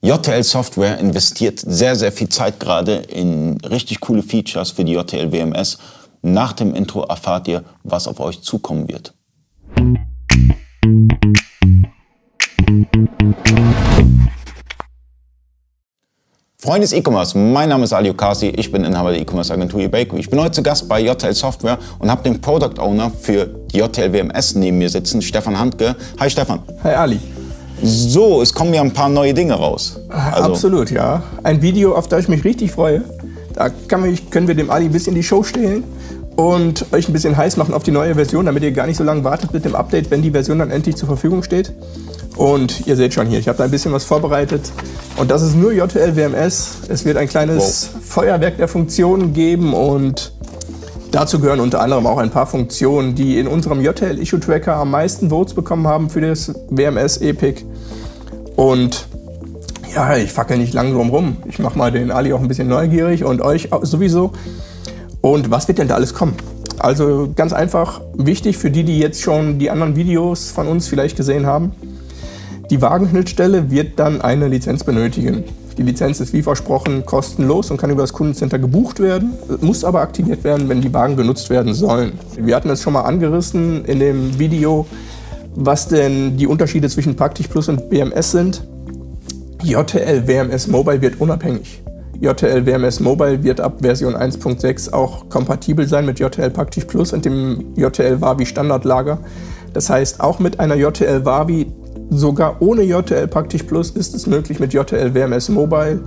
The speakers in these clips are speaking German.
JTL Software investiert sehr, sehr viel Zeit gerade in richtig coole Features für die JTL WMS. Nach dem Intro erfahrt ihr, was auf euch zukommen wird. Freunde des E-Commerce, mein Name ist Ali Okasi, ich bin Inhaber der E-Commerce Agentur eBakery. Ich bin heute zu Gast bei JTL Software und habe den Product Owner für die JTL WMS neben mir sitzen, Stefan Handke. Hi Stefan. Hi Ali. So, es kommen ja ein paar neue Dinge raus. Also, Absolut, ja. Ein Video, auf das ich mich richtig freue. Da mich, können wir dem Ali ein bisschen die Show stehlen und euch ein bisschen heiß machen auf die neue Version, damit ihr gar nicht so lange wartet mit dem Update, wenn die Version dann endlich zur Verfügung steht. Und ihr seht schon hier, ich habe da ein bisschen was vorbereitet. Und das ist nur JTL WMS. Es wird ein kleines wow. Feuerwerk der Funktionen geben und Dazu gehören unter anderem auch ein paar Funktionen, die in unserem JTL Issue Tracker am meisten Votes bekommen haben für das WMS Epic. Und ja, ich fackel nicht lang drum rum. Ich mache mal den Ali auch ein bisschen neugierig und euch sowieso. Und was wird denn da alles kommen? Also ganz einfach wichtig für die, die jetzt schon die anderen Videos von uns vielleicht gesehen haben. Die Wagenschnittstelle wird dann eine Lizenz benötigen. Die Lizenz ist wie versprochen kostenlos und kann über das Kundencenter gebucht werden, muss aber aktiviert werden, wenn die Wagen genutzt werden sollen. Wir hatten es schon mal angerissen in dem Video, was denn die Unterschiede zwischen Praktisch Plus und BMS sind. JTL WMS Mobile wird unabhängig. JTL WMS Mobile wird ab Version 1.6 auch kompatibel sein mit JTL Praktisch Plus und dem JTL Wavi Standardlager. Das heißt, auch mit einer JTL Wavi Sogar ohne JTL Praktisch Plus ist es möglich, mit JTL WMS Mobile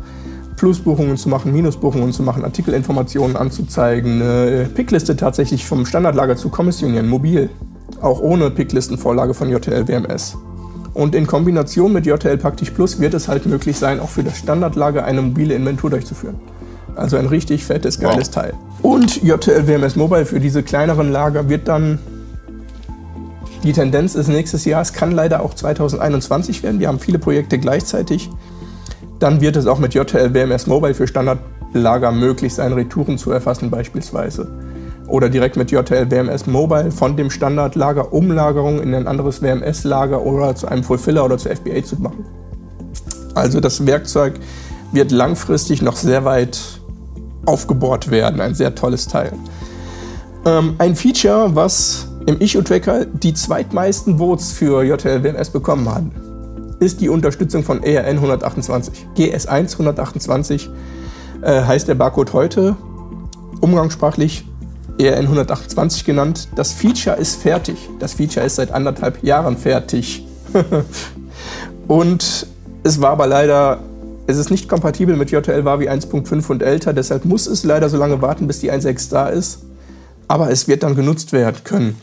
Plusbuchungen zu machen, Minusbuchungen zu machen, Artikelinformationen anzuzeigen, eine Pickliste tatsächlich vom Standardlager zu kommissionieren, mobil, auch ohne Picklistenvorlage von JTL WMS. Und in Kombination mit JTL Praktisch Plus wird es halt möglich sein, auch für das Standardlager eine mobile Inventur durchzuführen. Also ein richtig fettes, geiles wow. Teil. Und JTL WMS Mobile für diese kleineren Lager wird dann die Tendenz ist nächstes Jahr, es kann leider auch 2021 werden. Wir haben viele Projekte gleichzeitig. Dann wird es auch mit JTL WMS Mobile für Standardlager möglich sein, Retouren zu erfassen beispielsweise. Oder direkt mit JTL WMS Mobile von dem Standardlager Umlagerung in ein anderes WMS-Lager oder zu einem Fulfiller oder zu FBA zu machen. Also das Werkzeug wird langfristig noch sehr weit aufgebohrt werden. Ein sehr tolles Teil. Ähm, ein Feature, was im Issue-Tracker die zweitmeisten Votes für JTL-WMS bekommen hat, ist die Unterstützung von ERN 128. GS1 128 äh, heißt der Barcode heute, umgangssprachlich ERN 128 genannt. Das Feature ist fertig. Das Feature ist seit anderthalb Jahren fertig. und es war aber leider, es ist nicht kompatibel mit JTL Wavi 1.5 und älter, deshalb muss es leider so lange warten, bis die 1.6 da ist. Aber es wird dann genutzt werden können.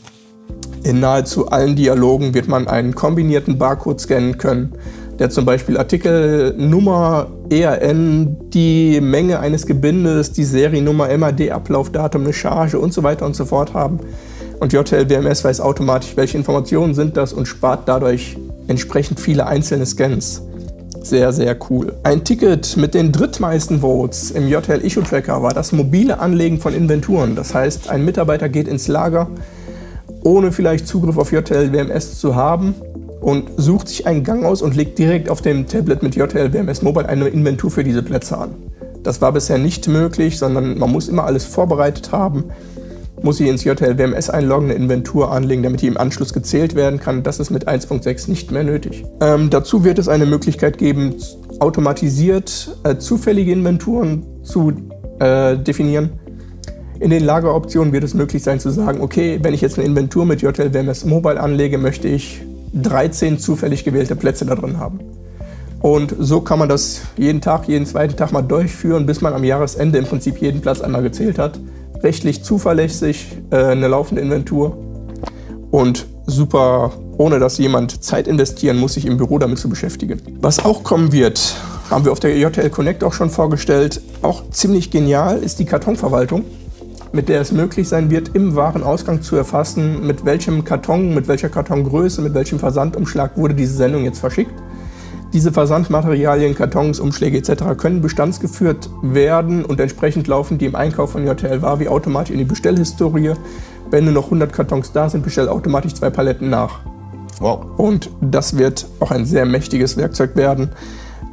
In nahezu allen Dialogen wird man einen kombinierten Barcode scannen können, der zum Beispiel Artikelnummer, ERN, die Menge eines Gebindes, die Seriennummer, MAD, Ablaufdatum, eine Charge und so weiter und so fort haben. Und JTL WMS weiß automatisch, welche Informationen sind das und spart dadurch entsprechend viele einzelne Scans. Sehr, sehr cool. Ein Ticket mit den drittmeisten Votes im JTL Issue Tracker war das mobile Anlegen von Inventuren. Das heißt, ein Mitarbeiter geht ins Lager, ohne vielleicht Zugriff auf JTL WMS zu haben und sucht sich einen Gang aus und legt direkt auf dem Tablet mit JTL WMS Mobile eine Inventur für diese Plätze an. Das war bisher nicht möglich, sondern man muss immer alles vorbereitet haben, muss sich ins JTL WMS einloggen, eine Inventur anlegen, damit die im Anschluss gezählt werden kann. Das ist mit 1.6 nicht mehr nötig. Ähm, dazu wird es eine Möglichkeit geben, automatisiert äh, zufällige Inventuren zu äh, definieren. In den Lageroptionen wird es möglich sein zu sagen, okay, wenn ich jetzt eine Inventur mit JTL WMS Mobile anlege, möchte ich 13 zufällig gewählte Plätze da drin haben. Und so kann man das jeden Tag, jeden zweiten Tag mal durchführen, bis man am Jahresende im Prinzip jeden Platz einmal gezählt hat. Rechtlich zuverlässig, äh, eine laufende Inventur und super, ohne dass jemand Zeit investieren muss, sich im Büro damit zu beschäftigen. Was auch kommen wird, haben wir auf der JTL Connect auch schon vorgestellt, auch ziemlich genial, ist die Kartonverwaltung mit der es möglich sein wird, im Warenausgang zu erfassen, mit welchem Karton, mit welcher Kartongröße, mit welchem Versandumschlag wurde diese Sendung jetzt verschickt. Diese Versandmaterialien, Kartons, Umschläge etc. können bestandsgeführt werden und entsprechend laufen die im Einkauf von JTL Wavi automatisch in die Bestellhistorie. Wenn nur noch 100 Kartons da sind, bestell automatisch zwei Paletten nach. Wow. Und das wird auch ein sehr mächtiges Werkzeug werden.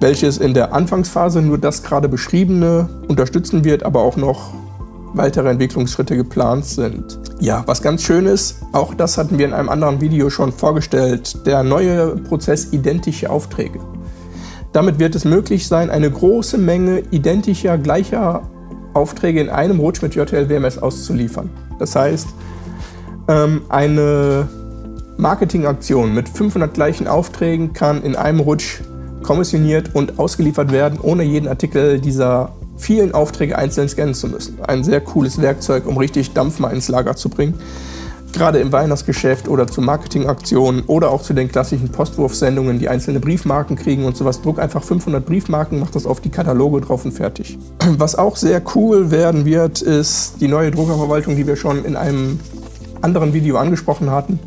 welches in der Anfangsphase nur das gerade beschriebene unterstützen wird, aber auch noch weitere Entwicklungsschritte geplant sind. Ja, was ganz schön ist, auch das hatten wir in einem anderen Video schon vorgestellt, der neue Prozess identische Aufträge. Damit wird es möglich sein, eine große Menge identischer, gleicher Aufträge in einem Rutsch mit JTL WMS auszuliefern. Das heißt, ähm, eine Marketingaktion mit 500 gleichen Aufträgen kann in einem Rutsch kommissioniert und ausgeliefert werden, ohne jeden Artikel dieser vielen Aufträge einzeln scannen zu müssen. Ein sehr cooles Werkzeug, um richtig Dampf mal ins Lager zu bringen. Gerade im Weihnachtsgeschäft oder zu Marketingaktionen oder auch zu den klassischen Postwurfsendungen, die einzelne Briefmarken kriegen und sowas. Druck einfach 500 Briefmarken, macht das auf die Kataloge drauf und fertig. Was auch sehr cool werden wird, ist die neue Druckerverwaltung, die wir schon in einem anderen Video angesprochen hatten.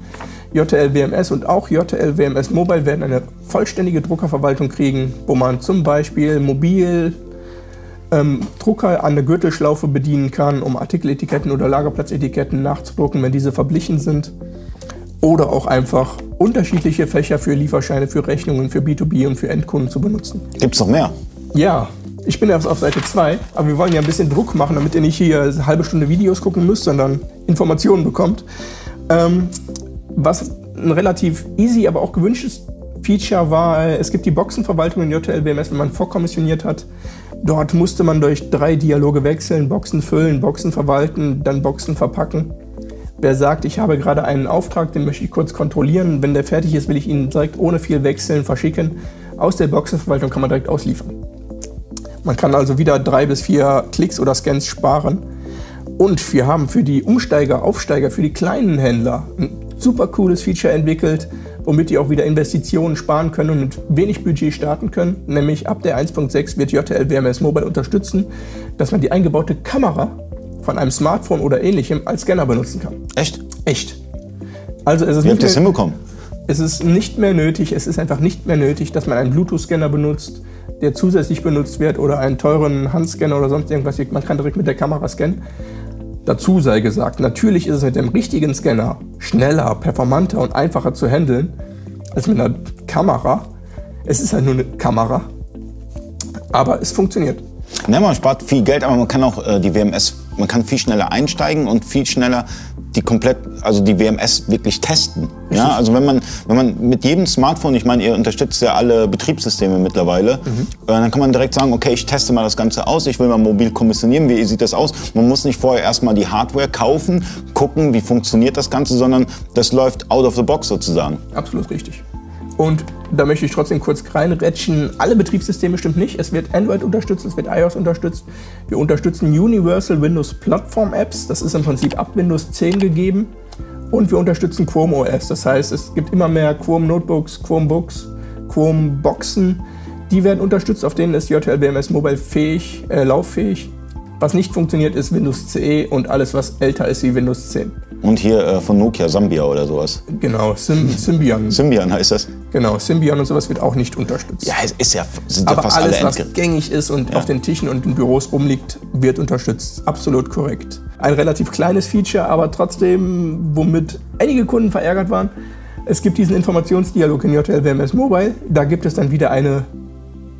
JTL WMS und auch JTL WMS Mobile werden eine vollständige Druckerverwaltung kriegen, wo man zum Beispiel mobil ähm, Drucker an der Gürtelschlaufe bedienen kann, um Artikeletiketten oder Lagerplatzetiketten nachzudrucken, wenn diese verblichen sind. Oder auch einfach unterschiedliche Fächer für Lieferscheine, für Rechnungen, für B2B und für Endkunden zu benutzen. Gibt es noch mehr? Ja, ich bin erst auf Seite 2, aber wir wollen ja ein bisschen Druck machen, damit ihr nicht hier eine halbe Stunde Videos gucken müsst, sondern Informationen bekommt. Ähm, was ein relativ easy, aber auch gewünschtes Feature war, es gibt die Boxenverwaltung in JTL WMS, wenn man vorkommissioniert hat. Dort musste man durch drei Dialoge wechseln, Boxen füllen, Boxen verwalten, dann Boxen verpacken. Wer sagt, ich habe gerade einen Auftrag, den möchte ich kurz kontrollieren. Wenn der fertig ist, will ich ihn direkt ohne viel Wechseln verschicken. Aus der Boxenverwaltung kann man direkt ausliefern. Man kann also wieder drei bis vier Klicks oder Scans sparen. Und wir haben für die Umsteiger, Aufsteiger, für die kleinen Händler ein super cooles Feature entwickelt, womit die auch wieder Investitionen sparen können und mit wenig Budget starten können. Nämlich ab der 1.6 wird JTL WMS Mobile unterstützen, dass man die eingebaute Kamera von einem Smartphone oder ähnlichem als Scanner benutzen kann. Echt? Echt. Also es ist Wie habt ihr das hinbekommen? Es ist nicht mehr nötig, es ist einfach nicht mehr nötig, dass man einen Bluetooth-Scanner benutzt, der zusätzlich benutzt wird oder einen teuren Handscanner oder sonst irgendwas. Man kann direkt mit der Kamera scannen. Dazu sei gesagt, natürlich ist es mit dem richtigen Scanner schneller, performanter und einfacher zu handeln als mit einer Kamera. Es ist halt nur eine Kamera, aber es funktioniert. Ja, man spart viel Geld, aber man kann auch äh, die WMS, man kann viel schneller einsteigen und viel schneller die komplett, also die WMS wirklich testen. Ja, also wenn man, wenn man mit jedem Smartphone, ich meine, ihr unterstützt ja alle Betriebssysteme mittlerweile, mhm. dann kann man direkt sagen, okay, ich teste mal das Ganze aus, ich will mal mobil kommissionieren, wie sieht das aus? Man muss nicht vorher erstmal die Hardware kaufen, gucken, wie funktioniert das Ganze, sondern das läuft out of the box sozusagen. Absolut richtig. Und da möchte ich trotzdem kurz reinretschen. Alle Betriebssysteme stimmt nicht. Es wird Android unterstützt, es wird iOS unterstützt. Wir unterstützen Universal Windows Platform Apps. Das ist im Prinzip ab Windows 10 gegeben. Und wir unterstützen Chrome OS. Das heißt, es gibt immer mehr Chrome Notebooks, Chrome Books, Chrome Boxen. Die werden unterstützt, auf denen ist JLBMS Mobile fähig, äh, lauffähig. Was nicht funktioniert, ist Windows CE und alles, was älter ist wie Windows 10. Und hier äh, von Nokia Sambia oder sowas. Genau, Sym Symbian. Symbian heißt das. Genau, Symbian und sowas wird auch nicht unterstützt. Ja, es ist ja, sind Aber ja fast alles, alle was gängig ist und Ja. auf den Tischen und in Büros rumliegt, wird unterstützt. Absolut korrekt. Ein relativ kleines Feature, aber trotzdem, womit einige Kunden verärgert waren. Es gibt diesen Informationsdialog in JTL WMS Mobile. Da gibt es dann wieder eine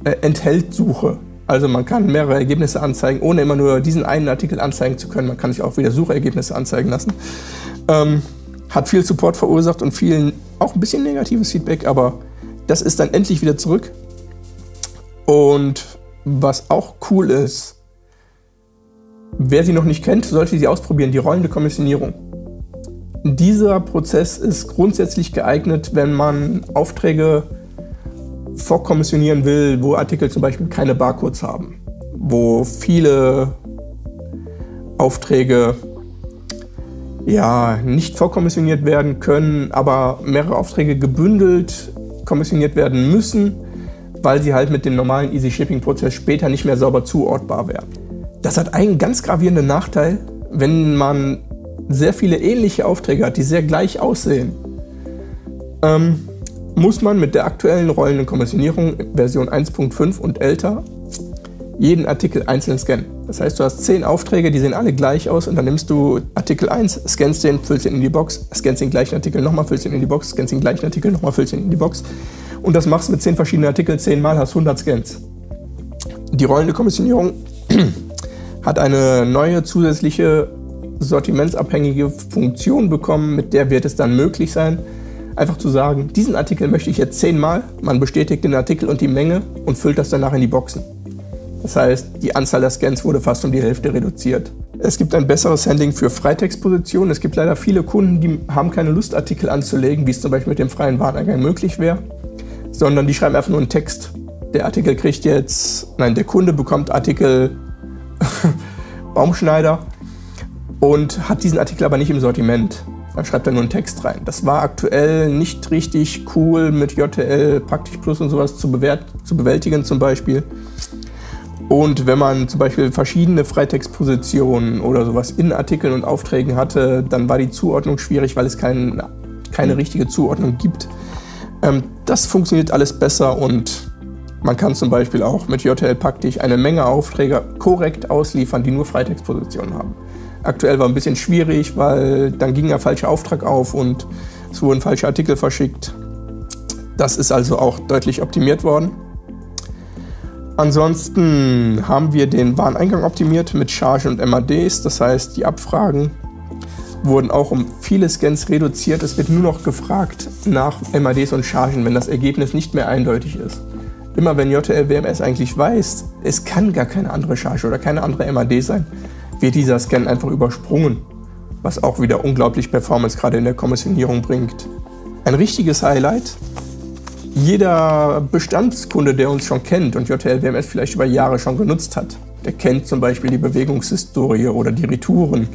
äh, Enthältsuche. Also man kann mehrere Ergebnisse anzeigen, ohne immer nur diesen einen Artikel anzeigen zu können. Man kann sich auch wieder Suchergebnisse anzeigen lassen. Ähm, hat viel Support verursacht und vielen auch ein bisschen negatives Feedback, aber das ist dann endlich wieder zurück. Und was auch cool ist, wer sie noch nicht kennt, sollte sie ausprobieren, die rollende Kommissionierung. Dieser Prozess ist grundsätzlich geeignet, wenn man Aufträge vorkommissionieren will, wo Artikel zum Beispiel keine Barcodes haben, wo viele Aufträge ja, nicht vorkommissioniert werden können, aber mehrere Aufträge gebündelt kommissioniert werden müssen, weil sie halt mit dem normalen Easy Shipping Prozess später nicht mehr sauber zuordbar werden. Das hat einen ganz gravierenden Nachteil, wenn man sehr viele ähnliche Aufträge hat, die sehr gleich aussehen. Ähm, muss man mit der aktuellen rollenden Kommissionierung Version 1.5 und älter jeden Artikel einzeln scannen. Das heißt, du hast zehn Aufträge, die sehen alle gleich aus und dann nimmst du Artikel 1, scannst den, füllst ihn in die Box, scannst den gleichen Artikel nochmal, füllst ihn in die Box, scannst den gleichen Artikel nochmal, füllst ihn in die Box. Und das machst du mit 10 verschiedenen Artikeln, 10 Mal hast 100 Scans. Die rollende Kommissionierung hat eine neue zusätzliche sortimentsabhängige Funktion bekommen, mit der wird es dann möglich sein, einfach zu sagen, diesen Artikel möchte ich jetzt zehnmal, man bestätigt den Artikel und die Menge und füllt das danach in die Boxen. Das heißt, die Anzahl der Scans wurde fast um die Hälfte reduziert. Es gibt ein besseres Handling für Freitextpositionen. Es gibt leider viele Kunden, die haben keine Lust, Artikel anzulegen, wie es zum Beispiel mit dem freien Wareneingang möglich wäre, sondern die schreiben einfach nur einen Text. Der Artikel kriegt jetzt, nein, der Kunde bekommt Artikel Baumschneider und hat diesen Artikel aber nicht im Sortiment. Dann schreibt er nur einen Text rein. Das war aktuell nicht richtig cool mit JTL, Praktisch Plus und sowas zu, zu bewältigen zum Beispiel. Und wenn man zum Beispiel verschiedene Freitextpositionen oder sowas in Artikeln und Aufträgen hatte, dann war die Zuordnung schwierig, weil es kein, keine richtige Zuordnung gibt. Ähm, das funktioniert alles besser und man kann zum Beispiel auch mit JTL Praktisch eine Menge Aufträge korrekt ausliefern, die nur Freitextpositionen haben. Aktuell war ein bisschen schwierig, weil dann ging ein falscher Auftrag auf und es wurden falsche Artikel verschickt. Das ist also auch deutlich optimiert worden. Ansonsten haben wir den Wareneingang optimiert mit Charge und MADs, das heißt die Abfragen wurden auch um viele Scans reduziert. Es wird nur noch gefragt nach MADs und Chargen, wenn das Ergebnis nicht mehr eindeutig ist. Immer wenn JTL WMS eigentlich weiß, es kann gar keine andere Charge oder keine andere MAD sein, wird dieser Scan einfach übersprungen, was auch wieder unglaublich Performance gerade in der Kommissionierung bringt. Ein richtiges Highlight. Jeder Bestandskunde, der uns schon kennt und JTL WMS vielleicht über Jahre schon genutzt hat, der kennt zum Beispiel die Bewegungshistorie oder die Retouren.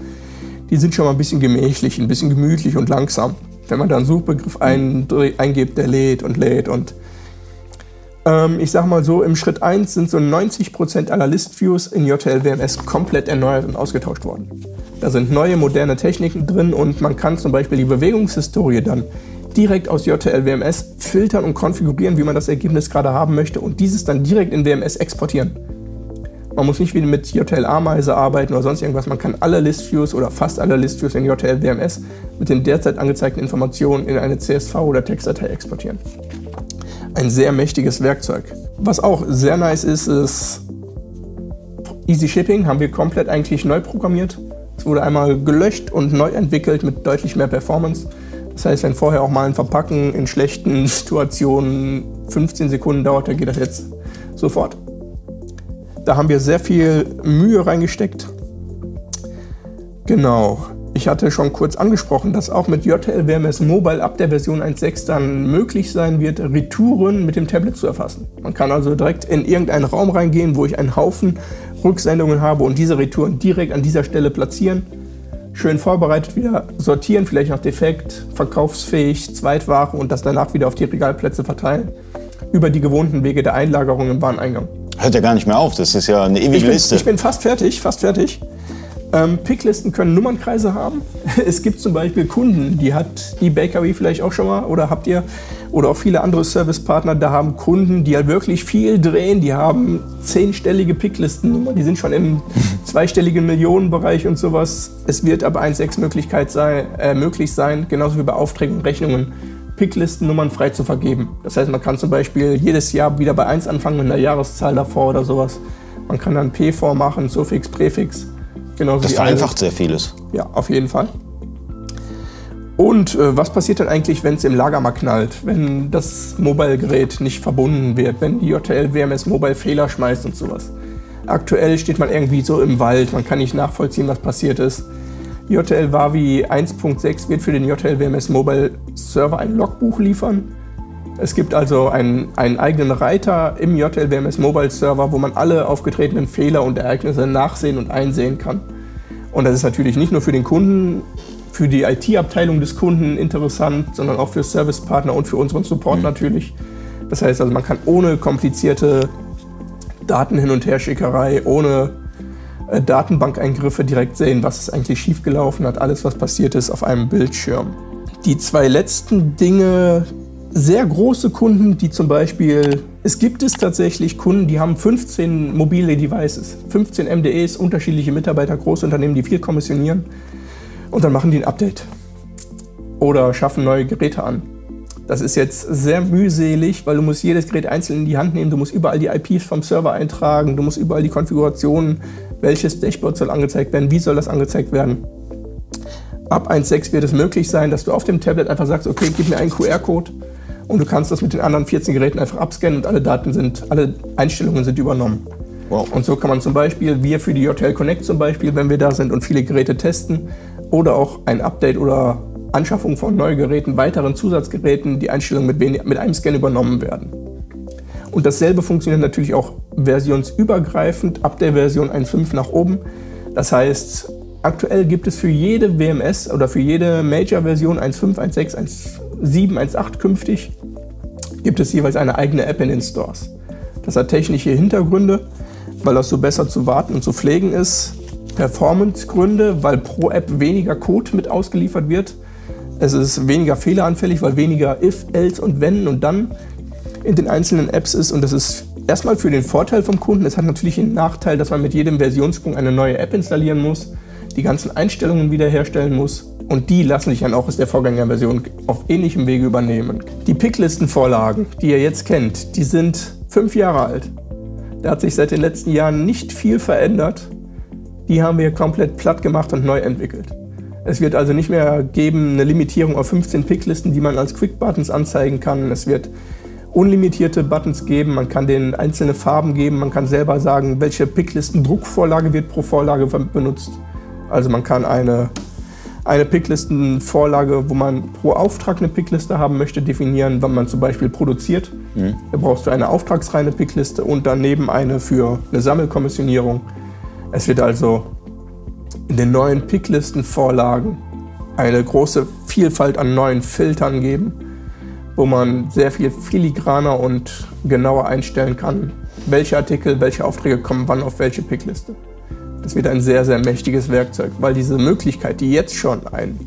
Die sind schon mal ein bisschen gemächlich, ein bisschen gemütlich und langsam. Wenn man da einen Suchbegriff eingibt, der lädt und lädt und ähm, ich sag mal so, im Schritt 1 sind so 90% aller List-Views in JTL WMS komplett erneuert und ausgetauscht worden. Da sind neue, moderne Techniken drin und man kann zum Beispiel die Bewegungshistorie dann direkt aus JTL WMS filtern und konfigurieren, wie man das Ergebnis gerade haben möchte und dieses dann direkt in WMS exportieren. Man muss nicht wieder mit JTL Ameise arbeiten oder sonst irgendwas. Man kann alle List-Views oder fast alle List-Views in JTL WMS mit den derzeit angezeigten Informationen in eine CSV oder Textdatei exportieren ein sehr mächtiges Werkzeug. Was auch sehr nice ist, ist Easy Shipping haben wir komplett eigentlich neu programmiert. Es wurde einmal gelöscht und neu entwickelt mit deutlich mehr Performance. Das heißt, wenn vorher auch mal ein Verpacken in schlechten Situationen 15 Sekunden dauert, dann geht das jetzt sofort. Da haben wir sehr viel Mühe reingesteckt. Genau. Ich hatte schon kurz angesprochen, dass auch mit JTL WMS Mobile ab der Version 1.6 dann möglich sein wird, Retouren mit dem Tablet zu erfassen. Man kann also direkt in irgendeinen Raum reingehen, wo ich einen Haufen Rücksendungen habe und diese Retouren direkt an dieser Stelle platzieren. Schön vorbereitet wieder sortieren, vielleicht noch defekt, verkaufsfähig, Zweitware und das danach wieder auf die Regalplätze verteilen. Über die gewohnten Wege der Einlagerung im Wareneingang. Hört ja gar nicht mehr auf, das ist ja eine ewige ich bin, Liste. Ich bin fast fertig, fast fertig. Ähm, Picklisten können Nummernkreise haben. Es gibt zum Beispiel Kunden, die hat die Bakery vielleicht auch schon mal oder habt ihr oder auch viele andere Servicepartner, da haben Kunden, die halt wirklich viel drehen, die haben zehnstellige Picklistennummern, die sind schon im zweistelligen Millionenbereich und sowas. Es wird aber 1.6 Möglichkeit sei, äh, möglich sein, genauso wie bei Aufträgen und Rechnungen, Picklistennummern frei zu vergeben. Das heißt, man kann zum Beispiel jedes Jahr wieder bei 1 anfangen mit einer Jahreszahl davor oder sowas. Man kann dann P vormachen, Suffix, Präfix. Genauso das vereinfacht sehr vieles. Ja, auf jeden Fall. Und äh, was passiert dann eigentlich, wenn es im Lager mal knallt, wenn das Mobile-Gerät nicht verbunden wird, wenn die JTL WMS Mobile Fehler schmeißt und sowas? Aktuell steht man irgendwie so im Wald, man kann nicht nachvollziehen, was passiert ist. JTL Wavi 1.6 wird für den JTL WMS Mobile Server ein Logbuch liefern. Es gibt also einen, einen eigenen Reiter im JLWMS Mobile Server, wo man alle aufgetretenen Fehler und Ereignisse nachsehen und einsehen kann. Und das ist natürlich nicht nur für den Kunden, für die IT-Abteilung des Kunden interessant, sondern auch für Servicepartner und für unseren Support mhm. natürlich. Das heißt also, man kann ohne komplizierte Daten hin und her Schickerei, ohne äh, Datenbankeingriffe direkt sehen, was ist eigentlich schiefgelaufen hat, alles was passiert ist auf einem Bildschirm. Die zwei letzten Dinge, sehr große Kunden, die zum Beispiel, es gibt es tatsächlich Kunden, die haben 15 mobile Devices, 15 MDEs, unterschiedliche Mitarbeiter, Großunternehmen, die viel kommissionieren und dann machen die ein Update oder schaffen neue Geräte an. Das ist jetzt sehr mühselig, weil du musst jedes Gerät einzeln in die Hand nehmen, du musst überall die IPs vom Server eintragen, du musst überall die Konfigurationen, welches Dashboard soll angezeigt werden, wie soll das angezeigt werden. Ab 1.6 wird es möglich sein, dass du auf dem Tablet einfach sagst, okay, gib mir einen QR-Code und du kannst das mit den anderen 14 Geräten einfach abscannen und alle Daten sind, alle Einstellungen sind übernommen. Wow. Und so kann man zum Beispiel, wir für die JTL Connect zum Beispiel, wenn wir da sind und viele Geräte testen, oder auch ein Update oder Anschaffung von neuen Geräten, weiteren Zusatzgeräten, die Einstellungen mit, mit einem Scan übernommen werden. Und dasselbe funktioniert natürlich auch versionsübergreifend ab der Version 1.5 nach oben. Das heißt, aktuell gibt es für jede WMS oder für jede Major-Version 1.5, 1.6, 1.7, 1.8 künftig gibt es jeweils eine eigene App in den Stores. Das hat technische Hintergründe, weil das so besser zu warten und zu pflegen ist. Performance-Gründe, weil pro App weniger Code mit ausgeliefert wird. Es ist weniger fehleranfällig, weil weniger if, else und wenn und dann in den einzelnen Apps ist. Und das ist erstmal für den Vorteil vom Kunden. Es hat natürlich den Nachteil, dass man mit jedem Versionssprung eine neue App installieren muss, die ganzen Einstellungen wiederherstellen muss. Und die lassen sich dann auch aus der Vorgängerversion auf ähnlichem Wege übernehmen. Die Picklistenvorlagen, die ihr jetzt kennt, die sind fünf Jahre alt. Da hat sich seit den letzten Jahren nicht viel verändert. Die haben wir komplett platt gemacht und neu entwickelt. Es wird also nicht mehr geben eine Limitierung auf 15 Picklisten, die man als Quick-Buttons anzeigen kann. Es wird unlimitierte Buttons geben, man kann denen einzelne Farben geben, man kann selber sagen, welche Picklisten-Druckvorlage wird pro Vorlage benutzt. Also man kann eine, eine Picklistenvorlage, wo man pro Auftrag eine Pickliste haben möchte, definieren, wann man zum Beispiel produziert. Mhm. Da brauchst du eine auftragsreine Pickliste und daneben eine für eine Sammelkommissionierung. Es wird also in den neuen Picklistenvorlagen eine große Vielfalt an neuen Filtern geben, wo man sehr viel filigraner und genauer einstellen kann, welche Artikel, welche Aufträge kommen wann auf welche Pickliste. Das wird ein sehr, sehr mächtiges Werkzeug, weil diese Möglichkeit, die jetzt schon ein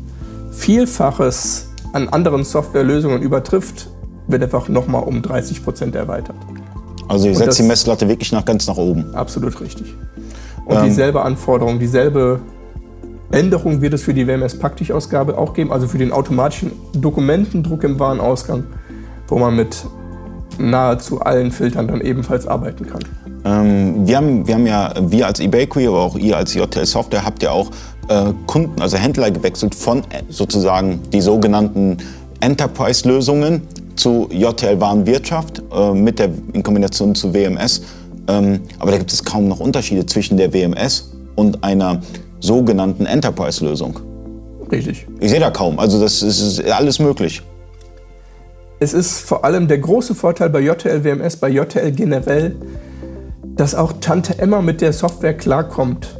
Vielfaches an anderen Softwarelösungen übertrifft, wird einfach nochmal um 30 Prozent erweitert. Also ihr setzt die Messlatte wirklich nach ganz nach oben. Absolut richtig. Und ähm, dieselbe Anforderung, dieselbe Änderung wird es für die WMS-Praktik-Ausgabe auch geben, also für den automatischen Dokumentendruck im Warenausgang, wo man mit nahezu allen Filtern dann ebenfalls arbeiten kann. Ähm, wir, haben, wir haben ja, wir als eBakery, aber auch ihr als JTL Software habt ja auch äh, Kunden, also Händler gewechselt von äh, sozusagen die sogenannten Enterprise-Lösungen zu JTL Warenwirtschaft äh, mit der, in Kombination zu WMS. Ähm, aber da gibt es kaum noch Unterschiede zwischen der WMS und einer sogenannten Enterprise-Lösung. Richtig. Ich sehe da kaum. Also das ist alles möglich. Es ist vor allem der große Vorteil bei JTL WMS, bei JTL generell, dass auch Tante Emma mit der Software klarkommt.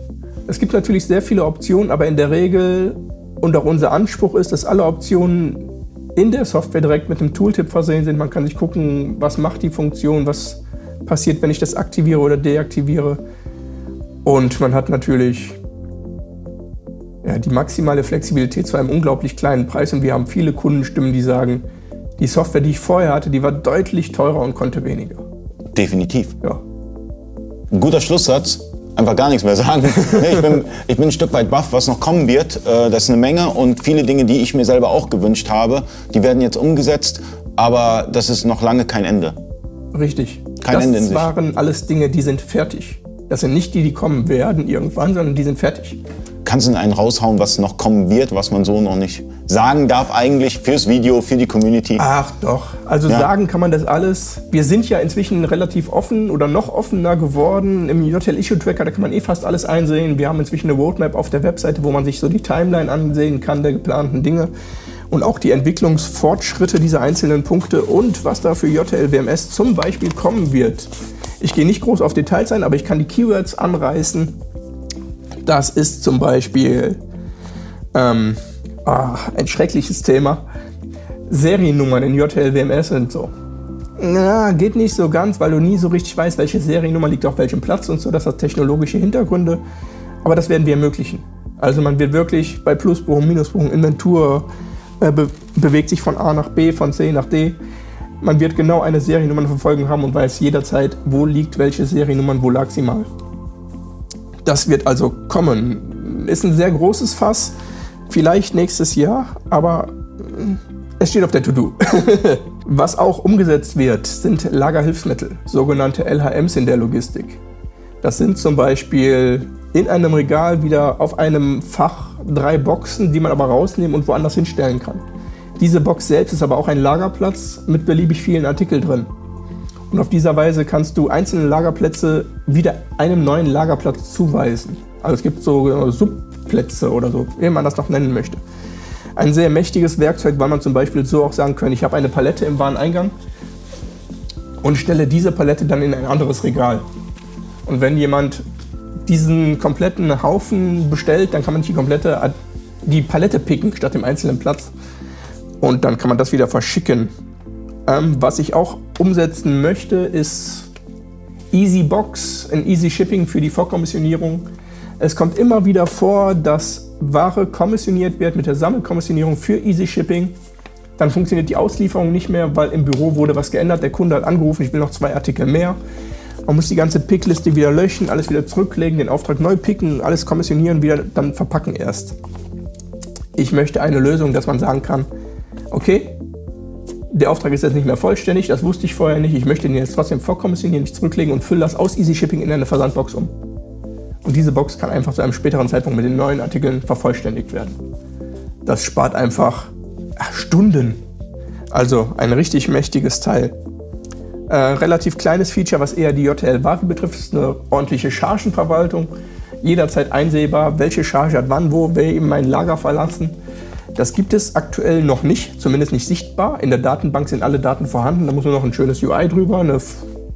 Es gibt natürlich sehr viele Optionen, aber in der Regel und auch unser Anspruch ist, dass alle Optionen in der Software direkt mit einem Tooltip versehen sind. Man kann sich gucken, was macht die Funktion, was passiert, wenn ich das aktiviere oder deaktiviere. Und man hat natürlich ja, die maximale Flexibilität zu einem unglaublich kleinen Preis. Und wir haben viele Kundenstimmen, die sagen, die Software, die ich vorher hatte, die war deutlich teurer und konnte weniger. Definitiv. Ja. Ein guter Schlusssatz. Einfach gar nichts mehr sagen. ich, bin, ich bin ein Stück weit baff, was noch kommen wird. Äh, das ist eine Menge und viele Dinge, die ich mir selber auch gewünscht habe, die werden jetzt umgesetzt. Aber das ist noch lange kein Ende. Richtig. Kein das Ende in sich. waren alles Dinge, die sind fertig. Das sind nicht die, die kommen werden irgendwann, sondern die sind fertig. Kannst du einen raushauen, was noch kommen wird, was man so noch nicht sagen darf eigentlich fürs Video, für die Community? Ach doch, also ja. sagen kann man das alles. Wir sind ja inzwischen relativ offen oder noch offener geworden. Im JTL Issue Tracker, da kann man eh fast alles einsehen. Wir haben inzwischen eine Roadmap auf der Webseite, wo man sich so die Timeline ansehen kann der geplanten Dinge und auch die Entwicklungsfortschritte dieser einzelnen Punkte und was da für JTL WMS zum Beispiel kommen wird. Ich gehe nicht groß auf Details ein, aber ich kann die Keywords anreißen. Das ist zum Beispiel ähm, oh, ein schreckliches Thema. Seriennummern in JTL-WMS sind so. Na, geht nicht so ganz, weil du nie so richtig weißt, welche Seriennummer liegt auf welchem Platz und so. Das hat technologische Hintergründe. Aber das werden wir ermöglichen. Also man wird wirklich bei Plusbuchung, Minusbuchung, Inventur, äh, be bewegt sich von A nach B, von C nach D. Man wird genau eine Seriennummer verfolgen haben und weiß jederzeit, wo liegt welche Seriennummern, wo lag sie mal. Das wird also kommen. Ist ein sehr großes Fass, vielleicht nächstes Jahr, aber Es steht auf der To-Do. Was auch umgesetzt wird, sind Lagerhilfsmittel, sogenannte LHMs in der Logistik. Das sind zum Beispiel in einem Regal wieder auf einem Fach drei Boxen, die man aber rausnehmen und woanders hinstellen kann. Diese Box selbst ist aber auch ein Lagerplatz mit beliebig vielen Artikeln drin. Und auf dieser Weise kannst du einzelne Lagerplätze wieder einem neuen Lagerplatz zuweisen. Also es gibt so Subplätze oder so, wie man das noch nennen möchte. Ein sehr mächtiges Werkzeug, weil man zum Beispiel so auch sagen kann, ich habe eine Palette im Wareneingang und stelle diese Palette dann in ein anderes Regal. Und wenn jemand diesen kompletten Haufen bestellt, dann kann man die komplette die Palette picken statt dem einzelnen Platz. Und dann kann man das wieder verschicken. Ähm, was ich auch umsetzen möchte, ist Easy Box, ein Easy Shipping für die Vorkommissionierung. Es kommt immer wieder vor, dass Ware kommissioniert wird mit der Sammelkommissionierung für Easy Shipping. Dann funktioniert die Auslieferung nicht mehr, weil im Büro wurde was geändert. Der Kunde hat angerufen, ich will noch zwei Artikel mehr. Man muss die ganze Pickliste wieder löschen, alles wieder zurücklegen, den Auftrag neu picken, alles kommissionieren, wieder dann verpacken erst. Ich möchte eine Lösung, dass man sagen kann, okay, der Auftrag ist jetzt nicht mehr vollständig, das wusste ich vorher nicht, ich möchte den jetzt trotzdem vorkommissionieren, nicht zurücklegen und fülle das aus Easy Shipping in eine Versandbox um. Und diese Box kann einfach zu einem späteren Zeitpunkt mit den neuen Artikeln vervollständigt werden. Das spart einfach Stunden. Also ein richtig mächtiges Teil. Äh, relativ kleines Feature, was eher die JTL Wavi betrifft, ist eine ordentliche Chargenverwaltung. Jederzeit einsehbar, welche Charge hat wann, wo, wer eben mein Lager verlassen. Das gibt es aktuell noch nicht, zumindest nicht sichtbar. In der Datenbank sind alle Daten vorhanden. Da muss nur noch ein schönes UI drüber, eine,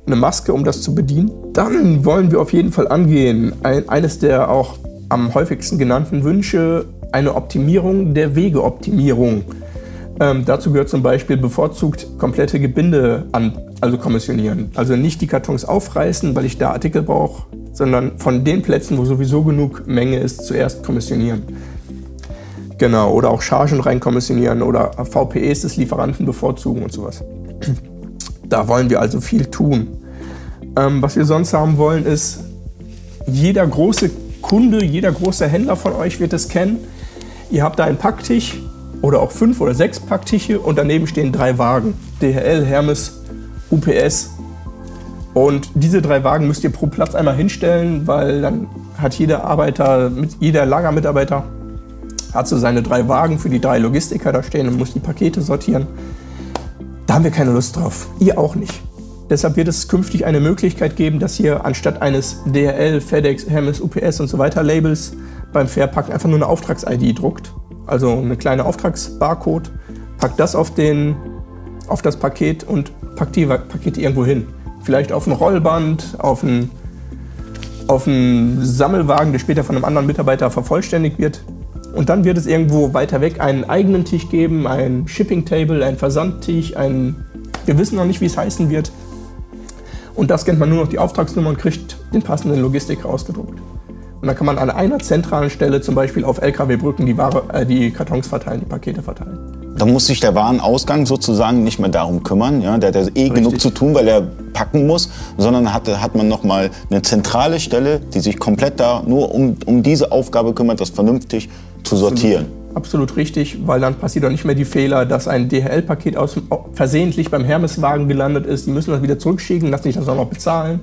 eine Maske, um das zu bedienen. Dann wollen wir auf jeden Fall angehen, ein, eines der auch am häufigsten genannten Wünsche, eine Optimierung der Wegeoptimierung. Ähm, dazu gehört zum Beispiel bevorzugt komplette Gebinde an, also kommissionieren. Also nicht die Kartons aufreißen, weil ich da Artikel brauche, sondern von den Plätzen, wo sowieso genug Menge ist, zuerst kommissionieren. Genau, oder auch Chargen reinkommissionieren oder VPEs des Lieferanten bevorzugen und sowas. Da wollen wir also viel tun. Ähm, was wir sonst haben wollen, ist, jeder große Kunde, jeder große Händler von euch wird es kennen. Ihr habt da einen Packtisch oder auch fünf oder sechs Packtische und daneben stehen drei Wagen. DHL, Hermes, UPS. Und diese drei Wagen müsst ihr pro Platz einmal hinstellen, weil dann hat jeder Arbeiter, jeder Lagermitarbeiter hat so seine drei Wagen für die drei Logistiker da stehen und muss die Pakete sortieren. Da haben wir keine Lust drauf. Ihr auch nicht. Deshalb wird es künftig eine Möglichkeit geben, dass ihr anstatt eines DHL, FedEx, Hermes, UPS und so weiter Labels beim Verpacken einfach nur eine Auftrags-ID druckt also eine kleine Auftragsbarcode, packt das auf, den, auf das Paket und packt die Pakete irgendwo hin. Vielleicht auf ein Rollband, auf einen, auf einen Sammelwagen, der später von einem anderen Mitarbeiter vervollständigt wird. Und dann wird es irgendwo weiter weg einen eigenen Tisch geben, ein Shipping Table, ein Versandtisch, ein. Wir wissen noch nicht, wie es heißen wird. Und da scannt man nur noch die Auftragsnummer und kriegt den passenden Logistik rausgedruckt. Und dann kann man an einer zentralen Stelle zum Beispiel auf LKW-Brücken die, äh, die Kartons verteilen, die Pakete verteilen. Da muss sich der Warenausgang sozusagen nicht mehr darum kümmern. Ja? Der hat ja eh Richtig. genug zu tun, weil er packen muss, sondern hat, hat man nochmal eine zentrale Stelle, die sich komplett da nur um, um diese Aufgabe kümmert, das vernünftig zu sortieren. Absolut, richtig, weil dann passiert auch nicht mehr die Fehler, dass ein DHL-Paket versehentlich beim Hermeswagen gelandet ist. Die müssen das wieder zurückschicken, lassen sich das auch noch bezahlen.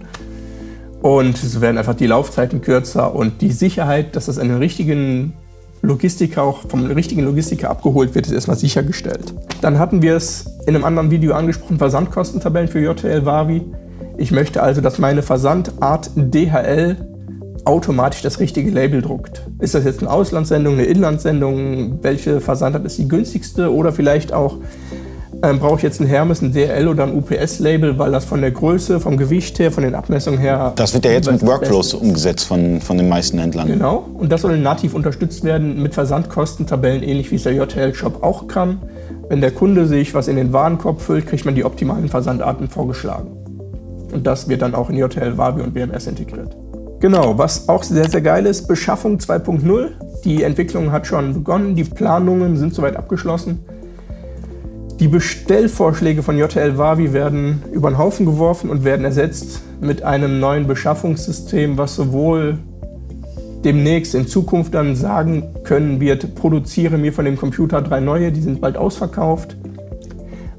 Und so werden einfach die Laufzeiten kürzer und die Sicherheit, dass das an den richtigen Logistiker auch vom richtigen Logistiker abgeholt wird, ist erstmal sichergestellt. Dann hatten wir es in einem anderen Video angesprochen, Versandkostentabellen für JTL Wavi. Ich möchte also, dass meine Versandart DHL automatisch das richtige Label druckt. Ist das jetzt eine Auslandssendung, eine Inlandssendung? Welche Versandart ist die günstigste? Oder vielleicht auch ähm, brauche ich jetzt ein Hermes, ein DL oder ein UPS-Label, weil das von der Größe, vom Gewicht her, von den Abmessungen her. Das wird ja jetzt mit Workflows umgesetzt von, von den meisten Händlern. Genau. Und das soll nativ unterstützt werden mit Versandkostentabellen, ähnlich wie es der JTL-Shop auch kann. Wenn der Kunde sich was in den Warenkorb füllt, kriegt man die optimalen Versandarten vorgeschlagen. Und das wird dann auch in JTL, Wabi und WMS integriert. Genau, was auch sehr, sehr geil ist, Beschaffung 2.0. Die Entwicklung hat schon begonnen, die Planungen sind soweit abgeschlossen. Die Bestellvorschläge von JTL Wavi werden über den Haufen geworfen und werden ersetzt mit einem neuen Beschaffungssystem, was sowohl demnächst in Zukunft dann sagen können wird, produziere mir von dem Computer drei neue, die sind bald ausverkauft.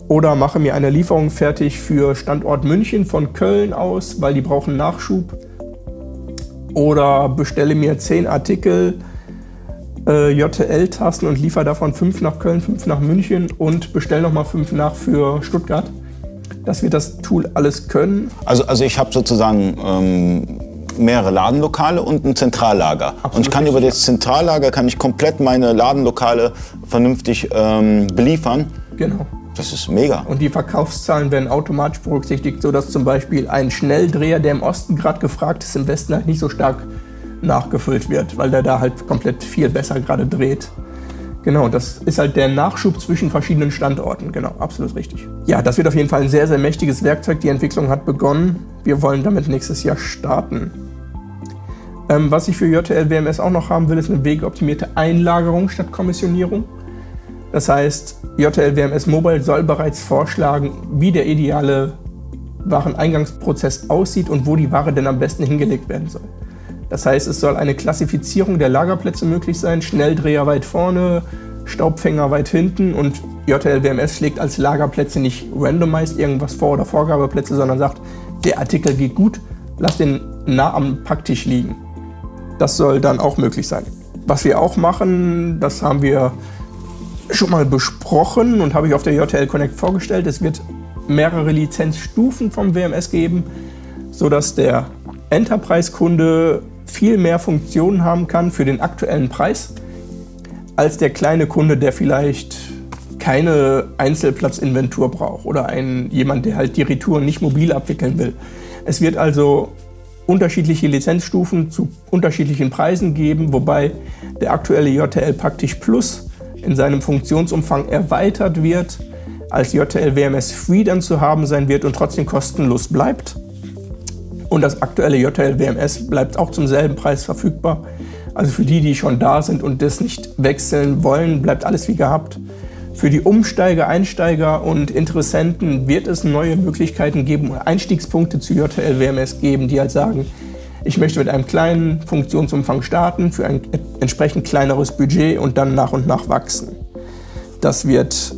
Oder mache mir eine Lieferung fertig für Standort München von Köln aus, weil die brauchen Nachschub. Oder bestelle mir 10 Artikel äh, JTL-Tasten und liefere davon 5 nach Köln, 5 nach München und bestelle nochmal 5 nach für Stuttgart. Dass wir das Tool alles können. Also, also ich habe sozusagen ähm, mehrere Ladenlokale und ein Zentrallager. Absolut und ich kann über das Zentrallager kann ich komplett meine Ladenlokale vernünftig ähm, beliefern. Genau. Das ist mega. Und die Verkaufszahlen werden automatisch berücksichtigt, sodass zum Beispiel ein Schnelldreher, der im Osten gerade gefragt ist, im Westen halt nicht so stark nachgefüllt wird, weil der da halt komplett viel besser gerade dreht. Genau, das ist halt der Nachschub zwischen verschiedenen Standorten. Genau, absolut richtig. Ja, das wird auf jeden Fall ein sehr, sehr mächtiges Werkzeug. Die Entwicklung hat begonnen. Wir wollen damit nächstes Jahr starten. Ähm, was ich für JTL WMS auch noch haben will, ist eine wegeoptimierte Einlagerung statt Kommissionierung. Das heißt, JTL WMS Mobile soll bereits vorschlagen, wie der ideale Wareneingangsprozess aussieht und wo die Ware denn am besten hingelegt werden soll. Das heißt, es soll eine Klassifizierung der Lagerplätze möglich sein, Schnelldreher weit vorne, Staubfänger weit hinten und JTL WMS schlägt als Lagerplätze nicht randomized irgendwas vor oder Vorgabeplätze, sondern sagt, der Artikel geht gut, lass den nah am Packtisch liegen. Das soll dann auch möglich sein. Was wir auch machen, das haben wir schon mal besprochen und habe ich auf der JTL Connect vorgestellt. Es wird mehrere Lizenzstufen vom WMS geben, sodass der Enterprise-Kunde viel mehr Funktionen haben kann für den aktuellen Preis als der kleine Kunde, der vielleicht keine Einzelplatzinventur braucht oder ein, jemand, der halt die Retouren nicht mobil abwickeln will. Es wird also unterschiedliche Lizenzstufen zu unterschiedlichen Preisen geben, wobei der aktuelle JTL Praktisch Plus in seinem Funktionsumfang erweitert wird, als JTL WMS Free dann zu haben sein wird und trotzdem kostenlos bleibt. Und das aktuelle JTL WMS bleibt auch zum selben Preis verfügbar. Also für die, die schon da sind und das nicht wechseln wollen, bleibt alles wie gehabt. Für die Umsteiger, Einsteiger und Interessenten wird es neue Möglichkeiten geben, Einstiegspunkte zu JTL WMS geben, die halt sagen, ich möchte mit einem kleinen Funktionsumfang starten, für ein entsprechend kleineres Budget und dann nach und nach wachsen. Das wird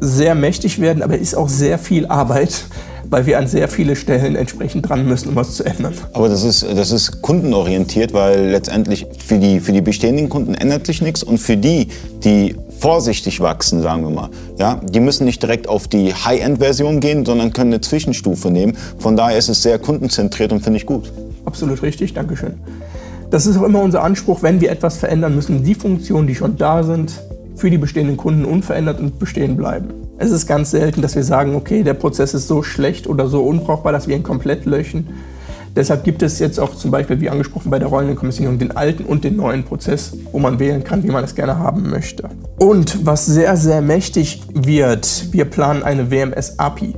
sehr mächtig werden, aber ist auch sehr viel Arbeit, weil wir an sehr viele Stellen entsprechend dran müssen, um was zu ändern. Aber das ist, das ist kundenorientiert, weil letztendlich für die, für die bestehenden Kunden ändert sich nichts und für die, die vorsichtig wachsen, sagen wir mal. Ja, die müssen nicht direkt auf die High-End-Version gehen, sondern können eine Zwischenstufe nehmen. Von daher ist es sehr kundenzentriert und finde ich gut. Absolut richtig, Dankeschön. Das ist auch immer unser Anspruch, wenn wir etwas verändern, müssen die Funktionen, die schon da sind, für die bestehenden Kunden unverändert und bestehen bleiben. Es ist ganz selten, dass wir sagen, okay, der Prozess ist so schlecht oder so unbrauchbar, dass wir ihn komplett löschen. Deshalb gibt es jetzt auch zum Beispiel, wie angesprochen, bei der rollenden Kommissionierung den alten und den neuen Prozess, wo man wählen kann, wie man es gerne haben möchte. Und was sehr, sehr mächtig wird, wir planen eine WMS-API.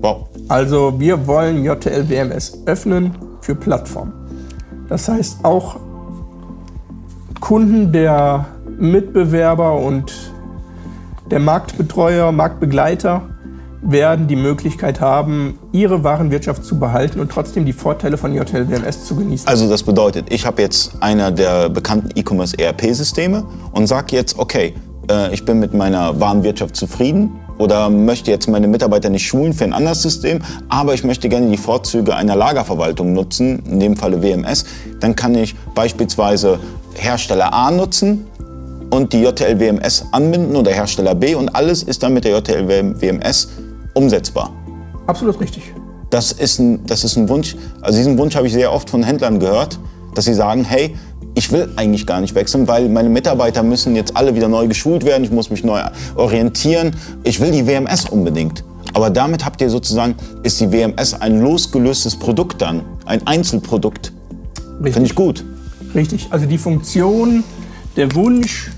Wow. Also wir wollen JTL WMS öffnen für Plattformen. Das heißt, auch Kunden der Mitbewerber und der Marktbetreuer, Marktbegleiter werden die Möglichkeit haben, ihre Warenwirtschaft zu behalten und trotzdem die Vorteile von JTL WMS zu genießen. Also das bedeutet, ich habe jetzt einer der bekannten E-Commerce ERP-Systeme und sage jetzt, okay, äh, ich bin mit meiner Warenwirtschaft zufrieden oder möchte jetzt meine Mitarbeiter nicht schulen für ein anderes System, aber ich möchte gerne die Vorzüge einer Lagerverwaltung nutzen, in dem Falle WMS, dann kann ich beispielsweise Hersteller A nutzen und die JTL WMS anbinden oder Hersteller B und alles ist dann mit der JTL WMS umsetzbar. Absolut richtig. Das ist ein, das ist ein Wunsch, also diesen Wunsch habe ich sehr oft von Händlern gehört, dass sie sagen, hey, ich will eigentlich gar nicht wechseln, weil meine Mitarbeiter müssen jetzt alle wieder neu geschult werden, ich muss mich neu orientieren. Ich will die WMS unbedingt. Aber damit habt ihr sozusagen, ist die WMS ein losgelöstes Produkt dann, ein Einzelprodukt. Finde ich gut. Richtig, also die Funktion, der Wunsch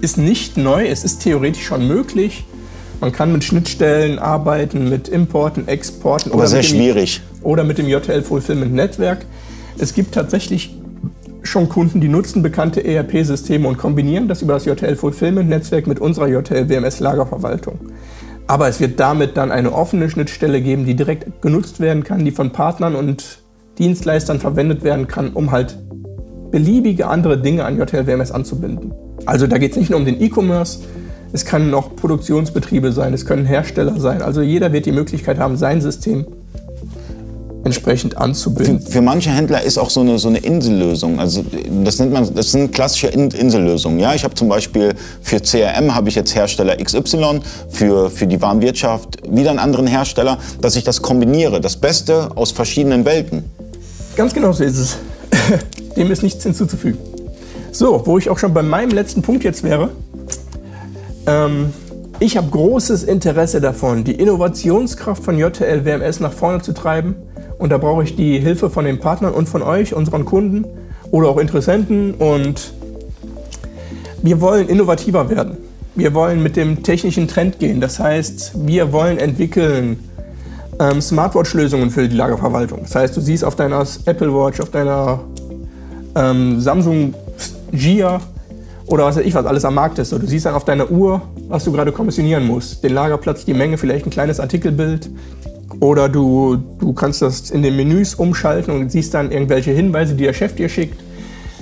ist nicht neu, es ist theoretisch schon möglich. Man kann mit Schnittstellen arbeiten, mit Importen, Exporten. Aber sehr schwierig. Oder mit dem JTL Fulfillment Netzwerk. Es gibt tatsächlich schon Kunden, die nutzen bekannte ERP-Systeme und kombinieren das über das JTL Fulfillment Netzwerk mit unserer JTL WMS Lagerverwaltung. Aber es wird damit dann eine offene Schnittstelle geben, die direkt genutzt werden kann, die von Partnern und Dienstleistern verwendet werden kann, um halt beliebige andere Dinge an JTL WMS anzubinden. Also da geht es nicht nur um den E-Commerce, Es können auch Produktionsbetriebe sein, es können Hersteller sein. Also jeder wird die Möglichkeit haben, sein System entsprechend anzubinden. Für, für, manche Händler ist auch so eine, so eine Insellösung. Also das nennt man, das sind klassische Insellösungen. Ja, ich habe zum Beispiel für CRM habe ich jetzt Hersteller XY, für, für die Warenwirtschaft wieder einen anderen Hersteller, dass ich das kombiniere. Das Beste aus verschiedenen Welten. Ganz genau so ist es. Dem ist nichts hinzuzufügen. So, wo ich auch schon bei meinem letzten Punkt jetzt wäre. Ähm, ich habe großes Interesse davon, die Innovationskraft von JTL WMS nach vorne zu treiben und da brauche ich die Hilfe von den Partnern und von euch, unseren Kunden oder auch Interessenten. Und wir wollen innovativer werden. Wir wollen mit dem technischen Trend gehen. Das heißt, wir wollen entwickeln ähm, Smartwatch-Lösungen für die Lagerverwaltung. Das heißt, du siehst auf deiner Apple Watch, auf deiner ähm, Samsung Gia oder was weiß ich, was alles am Markt ist. du siehst dann auf deiner Uhr, was du gerade kommissionieren musst. Den Lagerplatz, die Menge, vielleicht ein kleines Artikelbild, oder du, du kannst das in den Menüs umschalten und siehst dann irgendwelche Hinweise, die der Chef dir schickt.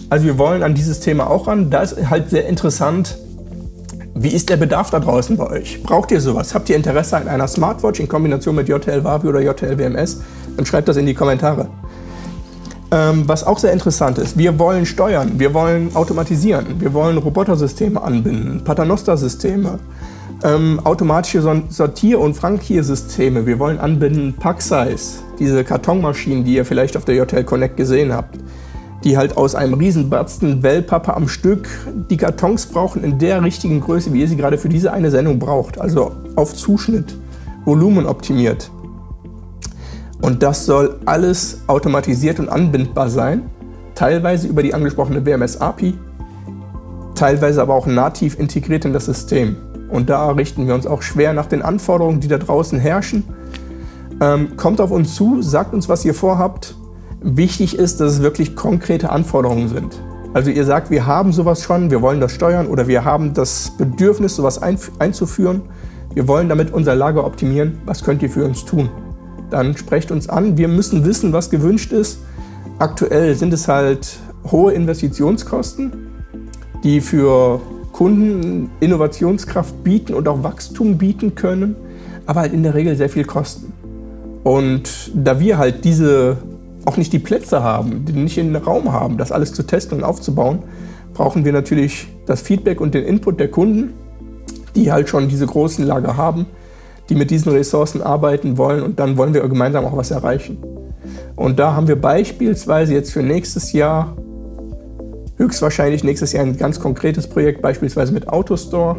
Also wir wollen an dieses Thema auch ran. Da ist halt sehr interessant, wie ist der Bedarf da draußen bei euch? Braucht ihr sowas? Habt ihr Interesse an einer Smartwatch in Kombination mit JTL Wavi oder JTL WMS? Dann schreibt das in die Kommentare. Ähm, was auch sehr interessant ist, wir wollen steuern, wir wollen automatisieren, wir wollen Robotersysteme anbinden, Paternoster-Systeme, ähm, automatische Sortier- und Frankiersysteme. Wir wollen anbinden Packsize, diese Kartonmaschinen, die ihr vielleicht auf der JTL Connect gesehen habt, die halt aus einem Riesenbatzen Wellpappe am Stück die Kartons brauchen in der richtigen Größe, wie ihr sie gerade für diese eine Sendung braucht. Also auf Zuschnitt, Volumen optimiert. Und das soll alles automatisiert und anbindbar sein, teilweise über die angesprochene WMS API, teilweise aber auch nativ integriert in das System. Und da richten wir uns auch schwer nach den Anforderungen, die da draußen herrschen. Ähm, kommt auf uns zu, sagt uns, was ihr vorhabt. Wichtig ist, dass es wirklich konkrete Anforderungen sind. Also ihr sagt, wir haben sowas schon, wir wollen das steuern oder wir haben das Bedürfnis, sowas einzuführen. Wir wollen damit unser Lager optimieren. Was könnt ihr für uns tun? Dann sprecht uns an. Wir müssen wissen, was gewünscht ist. Aktuell sind es halt hohe Investitionskosten, die für Kunden Innovationskraft bieten und auch Wachstum bieten können, aber halt in der Regel sehr viel kosten. Und da wir halt diese auch nicht die Plätze haben, die nicht den Raum haben, das alles zu testen und aufzubauen, brauchen wir natürlich das Feedback und den Input der Kunden, die halt schon diese großen Lager haben, die mit diesen Ressourcen arbeiten wollen und dann wollen wir gemeinsam auch was erreichen. Und da haben wir beispielsweise jetzt für nächstes Jahr höchstwahrscheinlich nächstes Jahr ein ganz konkretes Projekt, beispielsweise mit Autostore.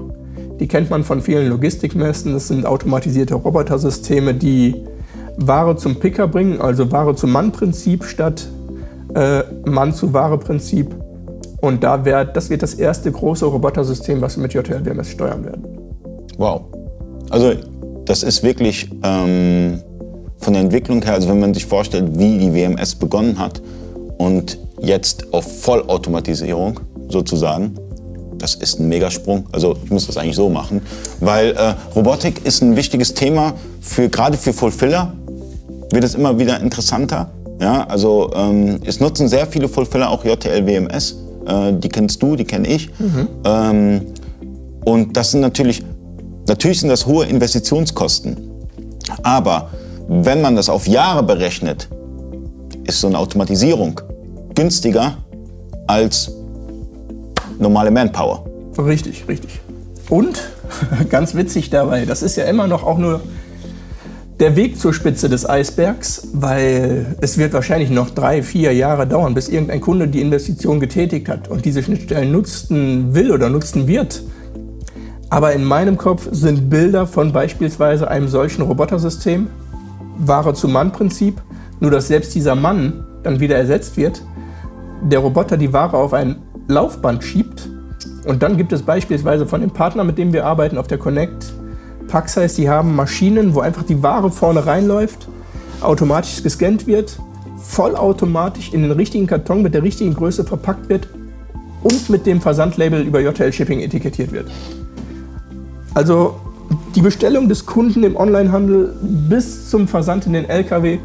Die kennt man von vielen Logistikmessen. Das sind automatisierte Robotersysteme, die Ware zum Picker bringen, also Ware zum Mann-Prinzip statt äh, Mann-zu-Ware-Prinzip. Und da wird, das wird das erste große Robotersystem, was wir mit JTL WMS steuern werden. Wow. Also das ist wirklich ähm, von der Entwicklung her, also wenn man sich vorstellt, wie die WMS begonnen hat und jetzt auf Vollautomatisierung sozusagen. Das ist ein Megasprung. Also ich muss das eigentlich so machen, weil äh, Robotik ist ein wichtiges Thema für gerade für Fulfiller wird es immer wieder interessanter. Ja, also ähm, es nutzen sehr viele Fulfiller auch JTL WMS. Äh, die kennst du, die kenne ich. Mhm. Ähm, und das sind natürlich natürlich sind das hohe Investitionskosten. Aber wenn man das auf Jahre berechnet, ist so eine Automatisierung günstiger als normale Manpower. Richtig, richtig. Und ganz witzig dabei, das ist ja immer noch auch nur der Weg zur Spitze des Eisbergs, weil es wird wahrscheinlich noch drei, vier Jahre dauern, bis irgendein Kunde die Investition getätigt hat und diese Schnittstellen nutzen will oder nutzen wird. Aber in meinem Kopf sind Bilder von beispielsweise einem solchen Robotersystem, Ware zu Mann-Prinzip, nur dass selbst dieser Mann dann wieder ersetzt wird der Roboter die Ware auf ein Laufband schiebt. Und dann gibt es beispielsweise von dem Partner, mit dem wir arbeiten auf der Connect, Paxize, die haben Maschinen, wo einfach die Ware vorne reinläuft, automatisch gescannt wird, vollautomatisch in den richtigen Karton mit der richtigen Größe verpackt wird und mit dem Versandlabel über JTL Shipping etikettiert wird. Also die Bestellung des Kunden im Onlinehandel bis zum Versand in den LKW,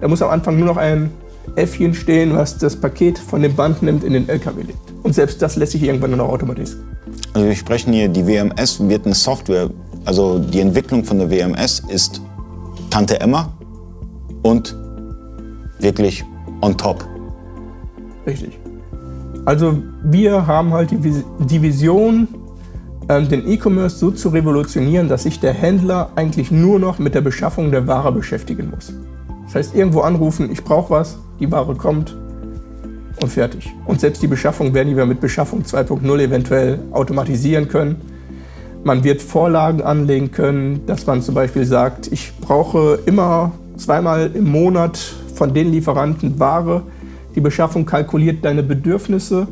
da muss am Anfang nur noch ein Äffchen stehen, was das Paket von dem Band nimmt, in den LKW legt. Und selbst das lässt sich irgendwann nur noch automatisieren. Also wir sprechen hier, die WMS wird eine Software, also die Entwicklung von der WMS ist Tante Emma und wirklich on top. Richtig. Also wir haben halt die Vision, ähm, den E-Commerce so zu revolutionieren, dass sich der Händler eigentlich nur noch mit der Beschaffung der Ware beschäftigen muss. Das heißt, irgendwo anrufen, ich brauche was, die Ware kommt und fertig. Und selbst die Beschaffung werden wir mit Beschaffung 2.0 eventuell automatisieren können. Man wird Vorlagen anlegen können, dass man zum Beispiel sagt, ich brauche immer zweimal im Monat von den Lieferanten Ware. Die Beschaffung kalkuliert deine Bedürfnisse,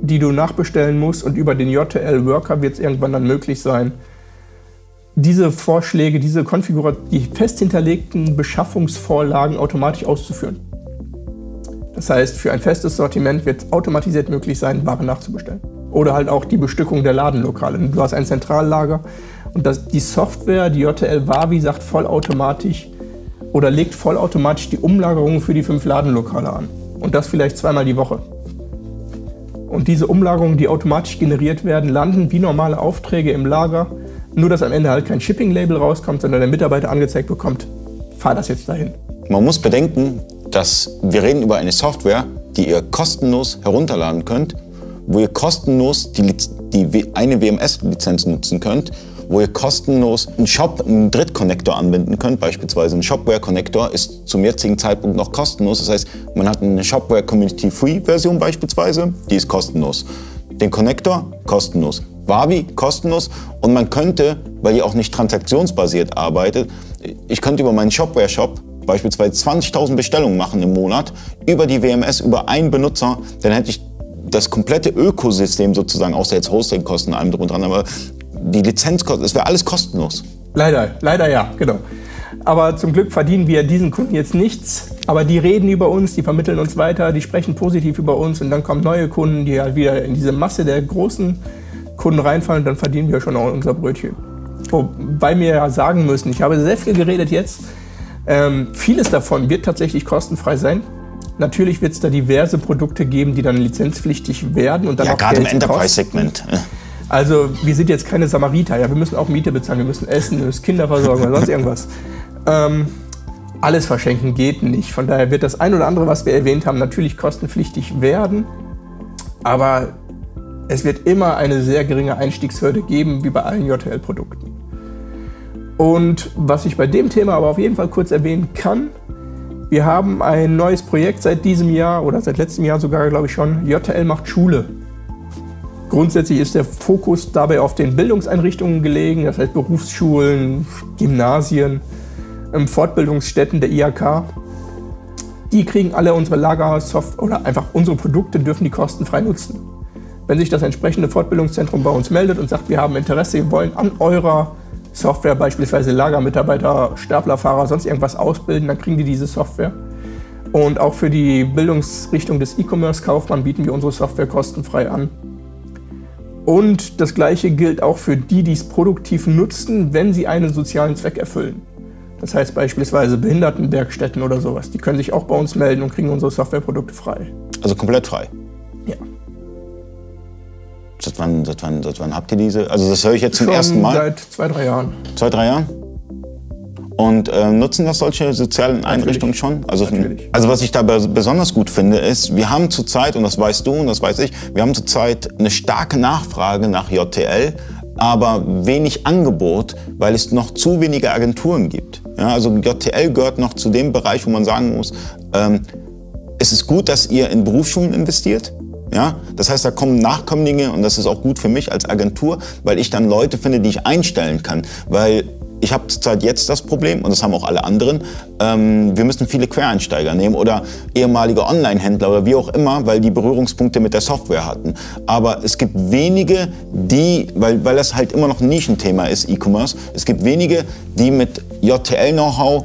die du nachbestellen musst und über den JTL Worker wird es irgendwann dann möglich sein, diese Vorschläge, diese Konfiguration, die fest hinterlegten Beschaffungsvorlagen automatisch auszuführen. Das heißt, für ein festes Sortiment wird es automatisiert möglich sein, Ware nachzubestellen. Oder halt auch die Bestückung der Ladenlokale. Du hast ein Zentrallager und das, die Software, die JTL Wavi, sagt vollautomatisch oder legt vollautomatisch die Umlagerungen für die fünf Ladenlokale an. Und das vielleicht zweimal die Woche. Und diese Umlagerungen, die automatisch generiert werden, landen wie normale Aufträge im Lager nur, dass am Ende halt kein Shipping-Label rauskommt, sondern der Mitarbeiter angezeigt bekommt, fahr das jetzt dahin. Man muss bedenken, dass wir reden über eine Software, die ihr kostenlos herunterladen könnt, wo ihr kostenlos die, die eine WMS-Lizenz nutzen könnt, wo ihr kostenlos einen Shop, einen Drittkonnektor anwenden könnt. Beispielsweise ein Shopware-Connector ist zum jetzigen Zeitpunkt noch kostenlos. Das heißt, man hat eine Shopware Community Free Version beispielsweise, die ist kostenlos. Den Connector kostenlos. Wabi kostenlos und man könnte, weil ihr auch nicht transaktionsbasiert arbeitet, ich könnte über meinen Shopware-Shop beispielsweise 20.000 Bestellungen machen im Monat über die WMS, über einen Benutzer, dann hätte ich das komplette Ökosystem sozusagen, außer jetzt Hostingkosten, allem drunter, aber die Lizenzkosten, es wäre alles kostenlos. Leider, leider ja, genau. Aber zum Glück verdienen wir diesen Kunden jetzt nichts. Aber die reden über uns, die vermitteln uns weiter, die sprechen positiv über uns und dann kommen neue Kunden, die halt wieder in diese Masse der großen Kunden reinfallen, dann verdienen wir schon auch unser Brötchen. Wobei wir ja sagen müssen, ich habe sehr viel geredet jetzt. Ähm, vieles davon wird tatsächlich kostenfrei sein. Natürlich wird es da diverse Produkte geben, die dann lizenzpflichtig werden und dann ja, auch gerade Geld im Enterprise-Segment. Also wir sind jetzt keine Samariter, ja, wir müssen auch Miete bezahlen, wir müssen essen, wir müssen Kinder versorgen oder sonst irgendwas. Ähm, alles verschenken geht nicht. Von daher wird das ein oder andere, was wir erwähnt haben, natürlich kostenpflichtig werden. Aber es wird immer eine sehr geringe Einstiegshürde geben, wie bei allen JTL-Produkten. Und was ich bei dem Thema aber auf jeden Fall kurz erwähnen kann, wir haben ein neues Projekt seit diesem Jahr oder seit letztem Jahr sogar, glaube ich schon. JTL macht Schule. Grundsätzlich ist der Fokus dabei auf den Bildungseinrichtungen gelegen, das heißt Berufsschulen, Gymnasien, ähm, Fortbildungsstätten der IHK. Die kriegen alle unsere Lagersoftware oder einfach unsere Produkte dürfen die kostenfrei nutzen. Wenn sich das entsprechende Fortbildungszentrum bei uns meldet und sagt, wir haben Interesse, wir wollen an eurer Software beispielsweise Lagermitarbeiter, Staplerfahrer, sonst irgendwas ausbilden, dann kriegen die diese Software. Und auch für die Bildungsrichtung des E-Commerce-Kaufmann bieten wir unsere Software kostenfrei an. Und das gleiche gilt auch für die, die es produktiv nutzen, wenn sie einen sozialen Zweck erfüllen. Das heißt beispielsweise Behindertenwerkstätten oder sowas. Die können sich auch bei uns melden und kriegen unsere Softwareprodukte frei. Also komplett frei? Ja. Seit wann, seit, wann, seit wann habt ihr diese? Also das höre ich jetzt zum Schon ersten Mal. Seit zwei, drei Jahren. Zwei, drei Jahren? Und äh, nutzen das solche sozialen Einrichtungen schon? Also, Natürlich. also was ich da besonders gut finde, ist, wir haben zurzeit, und das weißt du und das weiß ich, wir haben zurzeit eine starke Nachfrage nach JTL, aber wenig Angebot, weil es noch zu wenige Agenturen gibt. Ja, also JTL gehört noch zu dem Bereich, wo man sagen muss, ähm, es ist gut, dass ihr in Berufsschulen investiert, ja, das heißt, da kommen Nachkömmlinge und das ist auch gut für mich als Agentur, weil ich dann Leute finde, die ich einstellen kann. Weil ich habe zurzeit jetzt das Problem, und das haben auch alle anderen, ähm, wir müssen viele Quereinsteiger nehmen oder ehemalige Online-Händler oder wie auch immer, weil die Berührungspunkte mit der Software hatten. Aber es gibt wenige, die, weil, weil das halt immer noch ein Nischenthema ist, E-Commerce, es gibt wenige, die mit JTL-Know-how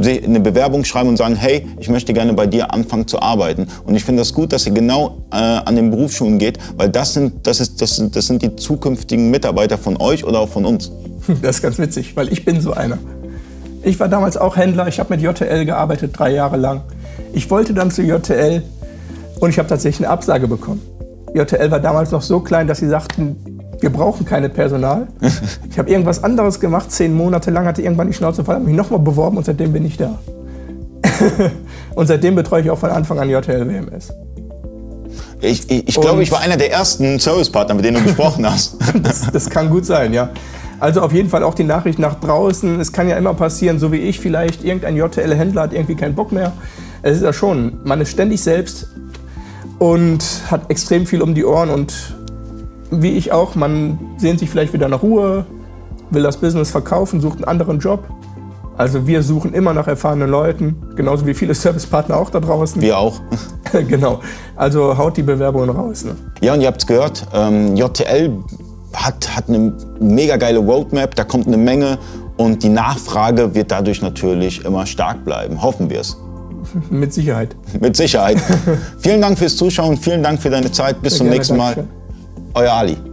eine Bewerbung schreiben und sagen, hey, ich möchte gerne bei dir anfangen zu arbeiten. Und ich finde das gut, dass ihr genau äh, an den Berufsschulen geht, weil das sind, das, ist, das, das sind die zukünftigen Mitarbeiter von euch oder auch von uns. Das ist ganz witzig, weil ich bin so einer. Ich war damals auch Händler, ich habe mit JTL gearbeitet, drei Jahre lang. Ich wollte dann zu JTL und ich habe tatsächlich eine Absage bekommen. JTL war damals noch so klein, dass sie sagten, wir brauchen keine Personal. Ich habe irgendwas anderes gemacht, zehn Monate lang, hatte irgendwann die Schnauze voll, habe mich nochmal beworben und seitdem bin ich da. und seitdem betreue ich auch von Anfang an JTL WMS. Ich, ich, ich glaube, ich war einer der ersten Servicepartner, mit denen du gesprochen hast. das, das kann gut sein, ja. Also auf jeden Fall auch die Nachricht nach draußen. Es kann ja immer passieren, so wie ich vielleicht, irgendein JTL-Händler hat irgendwie keinen Bock mehr. Es ist ja schon, man ist ständig selbst und hat extrem viel um die Ohren und wie ich auch, man sehnt sich vielleicht wieder nach Ruhe, will das Business verkaufen, sucht einen anderen Job. Also wir suchen immer nach erfahrenen Leuten, genauso wie viele Servicepartner auch da draußen. Wir auch. genau. Also haut die Bewerbungen raus. Ne? Ja, und ihr habt es gehört, ähm, JTL hat, hat eine mega geile Roadmap, da kommt eine Menge und die Nachfrage wird dadurch natürlich immer stark bleiben. Hoffen wir es. Mit Sicherheit. Mit Sicherheit. vielen Dank fürs Zuschauen, vielen Dank für deine Zeit. Bis Sehr zum gerne, nächsten Mal. Dankeschön. Euer Ali.